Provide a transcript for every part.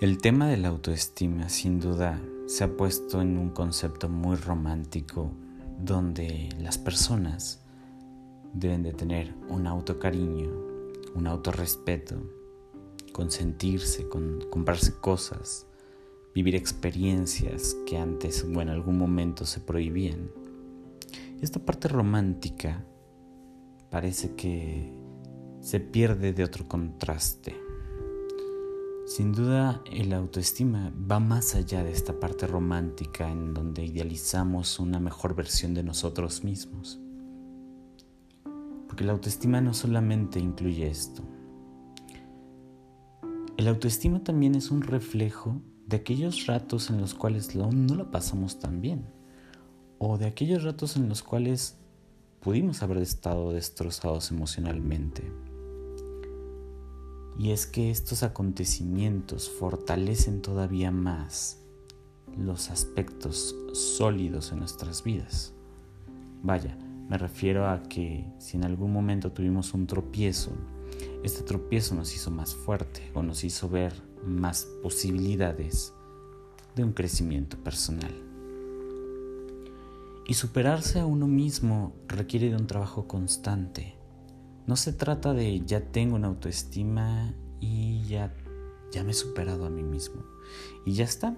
El tema de la autoestima sin duda se ha puesto en un concepto muy romántico donde las personas deben de tener un autocariño, un autorrespeto, consentirse, con, comprarse cosas, vivir experiencias que antes o en algún momento se prohibían. Esta parte romántica parece que se pierde de otro contraste sin duda, el autoestima va más allá de esta parte romántica en donde idealizamos una mejor versión de nosotros mismos. Porque la autoestima no solamente incluye esto. El autoestima también es un reflejo de aquellos ratos en los cuales no lo pasamos tan bien. O de aquellos ratos en los cuales pudimos haber estado destrozados emocionalmente y es que estos acontecimientos fortalecen todavía más los aspectos sólidos en nuestras vidas. Vaya, me refiero a que si en algún momento tuvimos un tropiezo, este tropiezo nos hizo más fuerte o nos hizo ver más posibilidades de un crecimiento personal. Y superarse a uno mismo requiere de un trabajo constante no se trata de ya tengo una autoestima y ya, ya me he superado a mí mismo. Y ya está.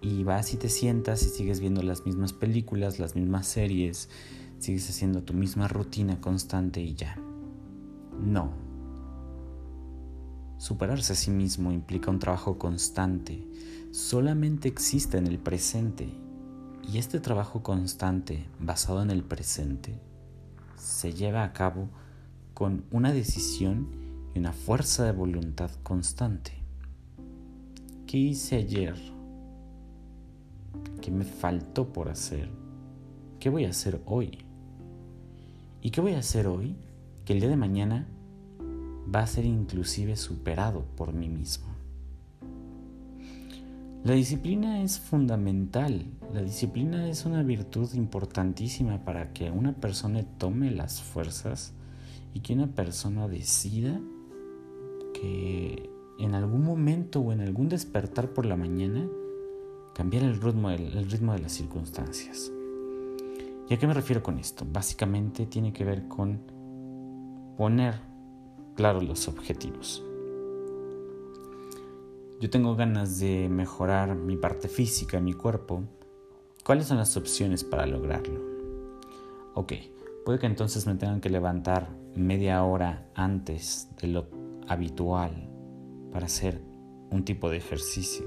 Y vas y te sientas y sigues viendo las mismas películas, las mismas series, sigues haciendo tu misma rutina constante y ya. No. Superarse a sí mismo implica un trabajo constante. Solamente existe en el presente. Y este trabajo constante, basado en el presente, se lleva a cabo con una decisión y una fuerza de voluntad constante. ¿Qué hice ayer? ¿Qué me faltó por hacer? ¿Qué voy a hacer hoy? ¿Y qué voy a hacer hoy que el día de mañana va a ser inclusive superado por mí mismo? La disciplina es fundamental. La disciplina es una virtud importantísima para que una persona tome las fuerzas y que una persona decida que en algún momento o en algún despertar por la mañana cambiar el ritmo, el ritmo de las circunstancias. ¿Y a qué me refiero con esto? Básicamente tiene que ver con poner claros los objetivos. Yo tengo ganas de mejorar mi parte física, mi cuerpo. ¿Cuáles son las opciones para lograrlo? Ok, puede que entonces me tengan que levantar media hora antes de lo habitual para hacer un tipo de ejercicio.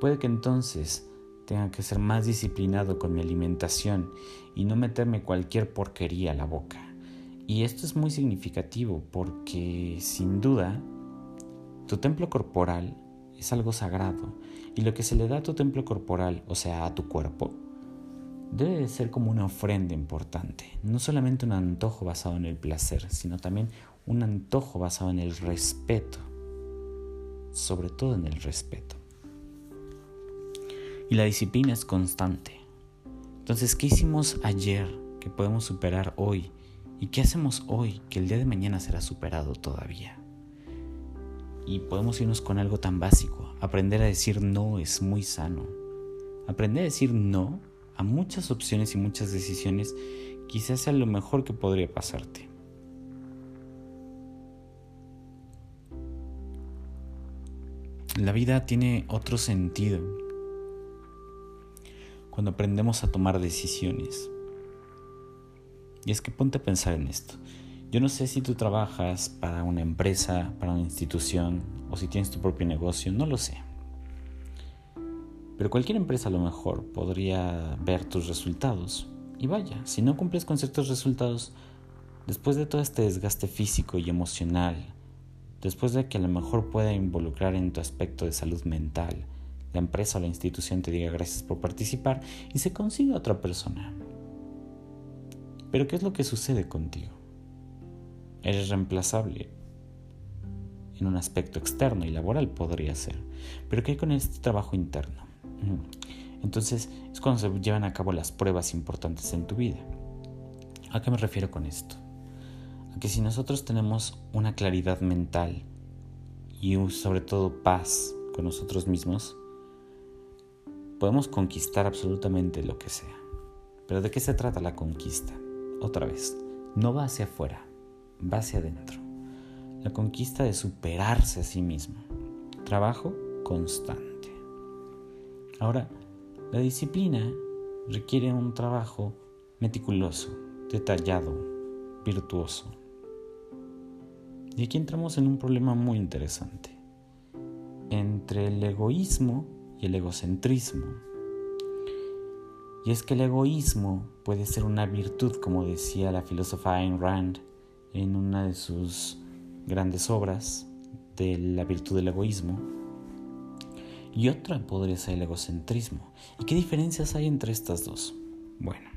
Puede que entonces tenga que ser más disciplinado con mi alimentación y no meterme cualquier porquería a la boca. Y esto es muy significativo porque sin duda tu templo corporal es algo sagrado y lo que se le da a tu templo corporal, o sea, a tu cuerpo, debe de ser como una ofrenda importante, no solamente un antojo basado en el placer, sino también un antojo basado en el respeto, sobre todo en el respeto. Y la disciplina es constante. Entonces, ¿qué hicimos ayer que podemos superar hoy? ¿Y qué hacemos hoy que el día de mañana será superado todavía? Y podemos irnos con algo tan básico. Aprender a decir no es muy sano. Aprender a decir no a muchas opciones y muchas decisiones, quizás sea lo mejor que podría pasarte. La vida tiene otro sentido cuando aprendemos a tomar decisiones. Y es que ponte a pensar en esto. Yo no sé si tú trabajas para una empresa, para una institución o si tienes tu propio negocio, no lo sé. Pero cualquier empresa a lo mejor podría ver tus resultados. Y vaya, si no cumples con ciertos resultados, después de todo este desgaste físico y emocional, después de que a lo mejor pueda involucrar en tu aspecto de salud mental, la empresa o la institución te diga gracias por participar y se consiga otra persona. Pero ¿qué es lo que sucede contigo? Eres reemplazable en un aspecto externo y laboral podría ser. Pero ¿qué hay con este trabajo interno? Entonces es cuando se llevan a cabo las pruebas importantes en tu vida. ¿A qué me refiero con esto? A que si nosotros tenemos una claridad mental y sobre todo paz con nosotros mismos, podemos conquistar absolutamente lo que sea. Pero ¿de qué se trata la conquista? Otra vez, no va hacia afuera, va hacia adentro. La conquista de superarse a sí mismo. Trabajo constante. Ahora, la disciplina requiere un trabajo meticuloso, detallado, virtuoso. Y aquí entramos en un problema muy interesante entre el egoísmo y el egocentrismo. Y es que el egoísmo puede ser una virtud, como decía la filósofa Ayn Rand en una de sus grandes obras de la virtud del egoísmo. Y otra podría ser el egocentrismo. ¿Y qué diferencias hay entre estas dos? Bueno,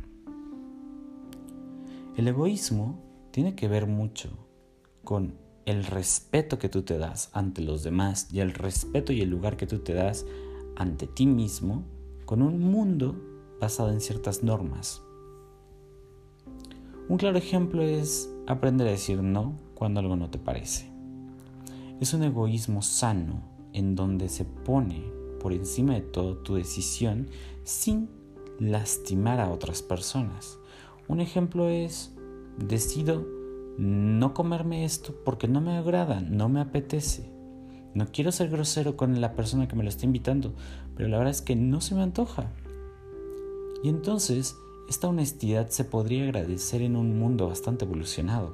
el egoísmo tiene que ver mucho con el respeto que tú te das ante los demás y el respeto y el lugar que tú te das ante ti mismo con un mundo basado en ciertas normas. Un claro ejemplo es aprender a decir no cuando algo no te parece. Es un egoísmo sano en donde se pone por encima de todo tu decisión sin lastimar a otras personas. Un ejemplo es decido no comerme esto porque no me agrada, no me apetece. No quiero ser grosero con la persona que me lo está invitando, pero la verdad es que no se me antoja. Y entonces, esta honestidad se podría agradecer en un mundo bastante evolucionado,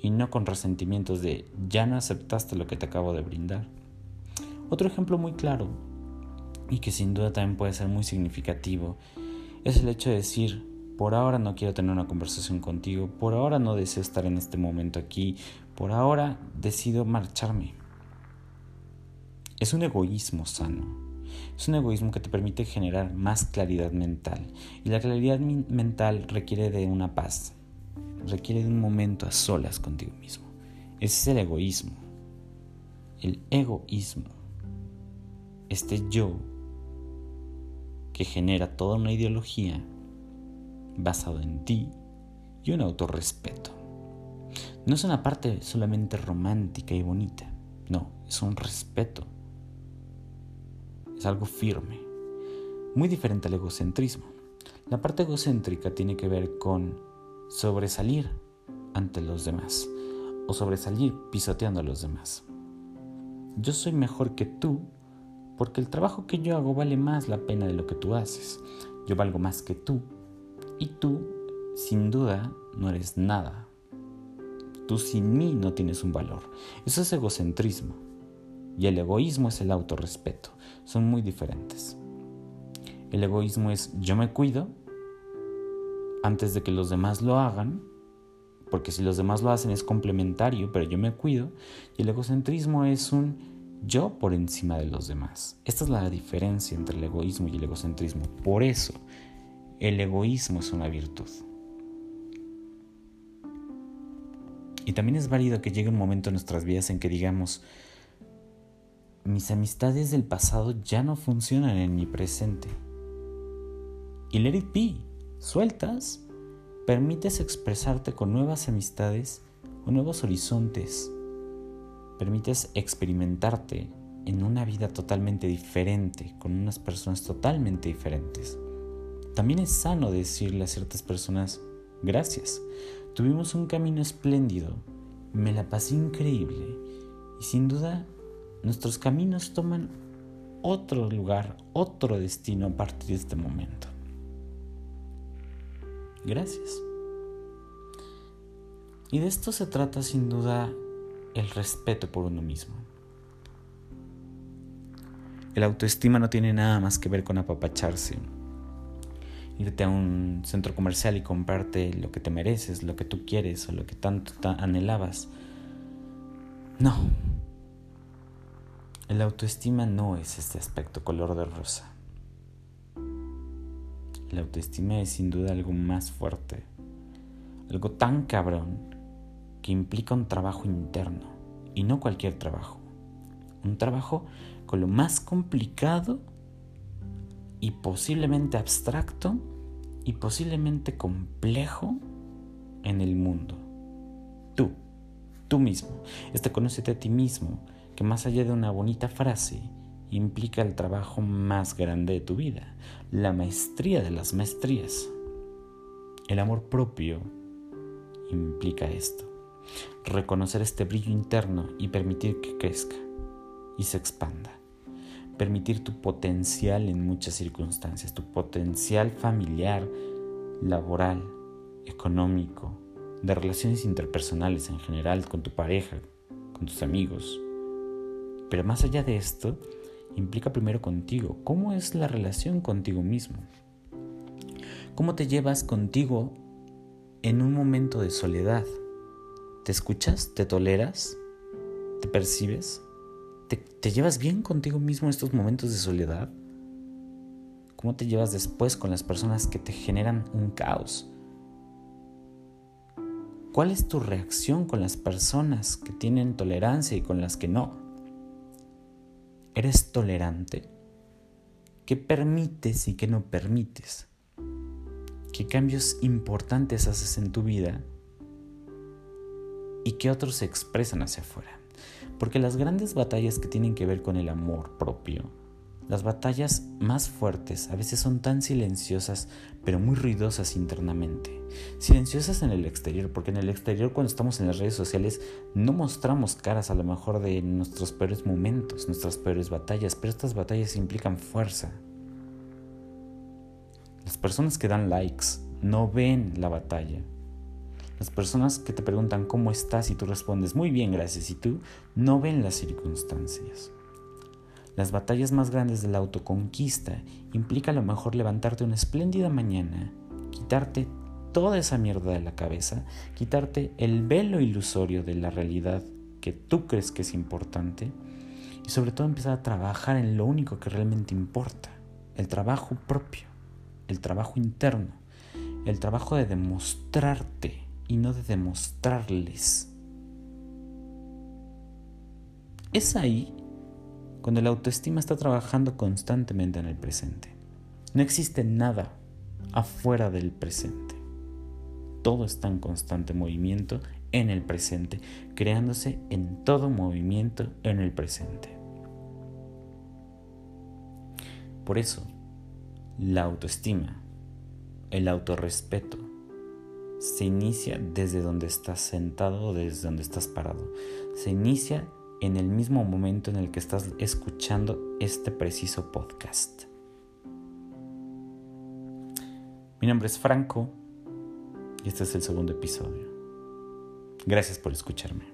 y no con resentimientos de ya no aceptaste lo que te acabo de brindar. Otro ejemplo muy claro, y que sin duda también puede ser muy significativo, es el hecho de decir, por ahora no quiero tener una conversación contigo, por ahora no deseo estar en este momento aquí, por ahora decido marcharme. Es un egoísmo sano. Es un egoísmo que te permite generar más claridad mental. Y la claridad mental requiere de una paz. Requiere de un momento a solas contigo mismo. Ese es el egoísmo. El egoísmo. Este yo que genera toda una ideología basado en ti y un autorrespeto. No es una parte solamente romántica y bonita, no, es un respeto. Es algo firme, muy diferente al egocentrismo. La parte egocéntrica tiene que ver con sobresalir ante los demás o sobresalir pisoteando a los demás. Yo soy mejor que tú porque el trabajo que yo hago vale más la pena de lo que tú haces. Yo valgo más que tú y tú, sin duda, no eres nada. Tú sin mí no tienes un valor. Eso es egocentrismo. Y el egoísmo es el autorrespeto. Son muy diferentes. El egoísmo es yo me cuido antes de que los demás lo hagan, porque si los demás lo hacen es complementario, pero yo me cuido. Y el egocentrismo es un yo por encima de los demás. Esta es la diferencia entre el egoísmo y el egocentrismo. Por eso el egoísmo es una virtud. Y también es válido que llegue un momento en nuestras vidas en que digamos, mis amistades del pasado ya no funcionan en mi presente. Y let it be, sueltas, permites expresarte con nuevas amistades o nuevos horizontes. Permites experimentarte en una vida totalmente diferente, con unas personas totalmente diferentes. También es sano decirle a ciertas personas, gracias, tuvimos un camino espléndido, me la pasé increíble y sin duda nuestros caminos toman otro lugar, otro destino a partir de este momento. Gracias. Y de esto se trata sin duda el respeto por uno mismo. El autoestima no tiene nada más que ver con apapacharse irte a un centro comercial y comprarte lo que te mereces, lo que tú quieres o lo que tanto anhelabas. No. El autoestima no es este aspecto color de rosa. La autoestima es sin duda algo más fuerte, algo tan cabrón que implica un trabajo interno y no cualquier trabajo. Un trabajo con lo más complicado y posiblemente abstracto y posiblemente complejo en el mundo. Tú, tú mismo. Este conócete a ti mismo, que más allá de una bonita frase implica el trabajo más grande de tu vida, la maestría de las maestrías. El amor propio implica esto, reconocer este brillo interno y permitir que crezca y se expanda. Permitir tu potencial en muchas circunstancias, tu potencial familiar, laboral, económico, de relaciones interpersonales en general, con tu pareja, con tus amigos. Pero más allá de esto, implica primero contigo. ¿Cómo es la relación contigo mismo? ¿Cómo te llevas contigo en un momento de soledad? ¿Te escuchas? ¿Te toleras? ¿Te percibes? ¿Te, llevas bien contigo mismo en estos momentos de soledad? ¿Cómo te llevas después con las personas que te generan un caos? ¿Cuál es tu reacción con las personas que tienen tolerancia y con las que no? ¿Eres tolerante? ¿Qué permites y qué no permites? ¿Qué cambios importantes haces en tu vida? ¿Y qué otros se expresan hacia afuera? Porque las grandes batallas que tienen que ver con el amor propio, las batallas más fuertes a veces son tan silenciosas, pero muy ruidosas internamente. Silenciosas en el exterior, porque en el exterior cuando estamos en las redes sociales no mostramos caras a lo mejor de nuestros peores momentos, nuestras peores batallas, pero estas batallas implican fuerza. Las personas que dan likes no ven la batalla. Las personas que te preguntan cómo estás y tú respondes muy bien, gracias, y tú no ven las circunstancias. Las batallas más grandes de la autoconquista implica a lo mejor levantarte una espléndida mañana, quitarte toda esa mierda de la cabeza, quitarte el velo ilusorio de la realidad que tú crees que es importante y sobre todo empezar a trabajar en lo único que realmente importa, el trabajo propio, el trabajo interno, el trabajo de demostrarte y no de demostrarles. Es ahí cuando la autoestima está trabajando constantemente en el presente. No existe nada afuera del presente. Todo está en constante movimiento en el presente, creándose en todo movimiento en el presente. Por eso, la autoestima, el autorrespeto, se inicia desde donde estás sentado o desde donde estás parado. Se inicia en el mismo momento en el que estás escuchando este preciso podcast. Mi nombre es Franco y este es el segundo episodio. Gracias por escucharme.